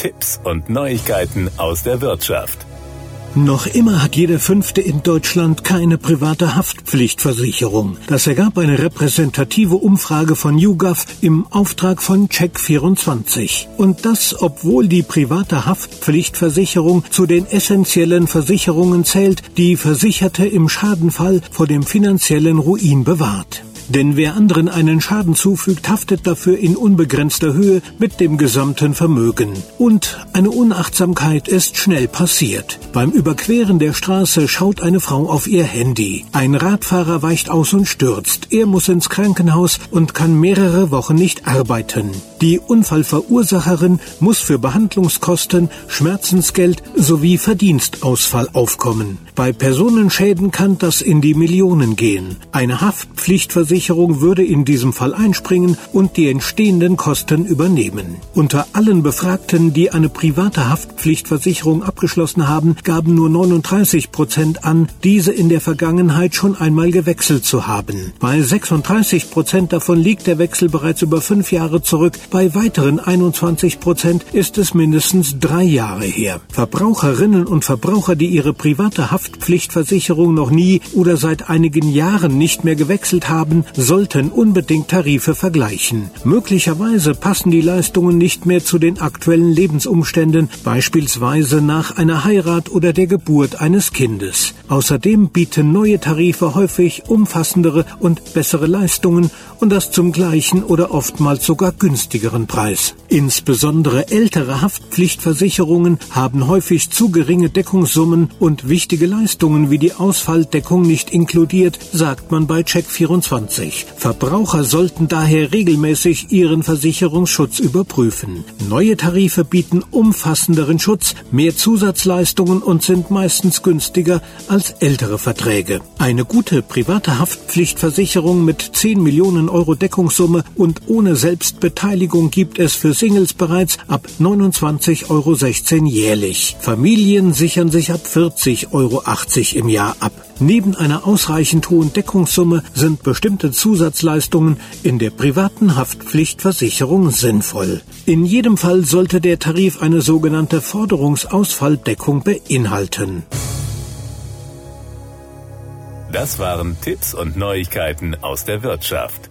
Tipps und Neuigkeiten aus der Wirtschaft. Noch immer hat jeder Fünfte in Deutschland keine private Haftpflichtversicherung. Das ergab eine repräsentative Umfrage von YouGov im Auftrag von Check24. Und das, obwohl die private Haftpflichtversicherung zu den essentiellen Versicherungen zählt, die Versicherte im Schadenfall vor dem finanziellen Ruin bewahrt. Denn wer anderen einen Schaden zufügt, haftet dafür in unbegrenzter Höhe mit dem gesamten Vermögen. Und eine Unachtsamkeit ist schnell passiert. Beim Überqueren der Straße schaut eine Frau auf ihr Handy. Ein Radfahrer weicht aus und stürzt. Er muss ins Krankenhaus und kann mehrere Wochen nicht arbeiten. Die Unfallverursacherin muss für Behandlungskosten, Schmerzensgeld sowie Verdienstausfall aufkommen. Bei Personenschäden kann das in die Millionen gehen. Eine Haftpflichtversicherung Versicherung würde in diesem Fall einspringen und die entstehenden Kosten übernehmen. Unter allen Befragten, die eine private Haftpflichtversicherung abgeschlossen haben, gaben nur 39 Prozent an, diese in der Vergangenheit schon einmal gewechselt zu haben. Bei 36 Prozent davon liegt der Wechsel bereits über fünf Jahre zurück, bei weiteren 21 Prozent ist es mindestens drei Jahre her. Verbraucherinnen und Verbraucher, die ihre private Haftpflichtversicherung noch nie oder seit einigen Jahren nicht mehr gewechselt haben, sollten unbedingt Tarife vergleichen. Möglicherweise passen die Leistungen nicht mehr zu den aktuellen Lebensumständen, beispielsweise nach einer Heirat oder der Geburt eines Kindes. Außerdem bieten neue Tarife häufig umfassendere und bessere Leistungen und das zum gleichen oder oftmals sogar günstigeren Preis. Insbesondere ältere Haftpflichtversicherungen haben häufig zu geringe Deckungssummen und wichtige Leistungen wie die Ausfalldeckung nicht inkludiert, sagt man bei Check24. Verbraucher sollten daher regelmäßig ihren Versicherungsschutz überprüfen. Neue Tarife bieten umfassenderen Schutz, mehr Zusatzleistungen und sind meistens günstiger als ältere Verträge. Eine gute private Haftpflichtversicherung mit 10 Millionen Euro Deckungssumme und ohne Selbstbeteiligung gibt es für Singles bereits ab 29,16 Euro jährlich. Familien sichern sich ab 40,80 Euro im Jahr ab. Neben einer ausreichend hohen Deckungssumme sind bestimmte Zusatzleistungen in der privaten Haftpflichtversicherung sinnvoll. In jedem Fall sollte der Tarif eine sogenannte Forderungsausfalldeckung beinhalten. Das waren Tipps und Neuigkeiten aus der Wirtschaft.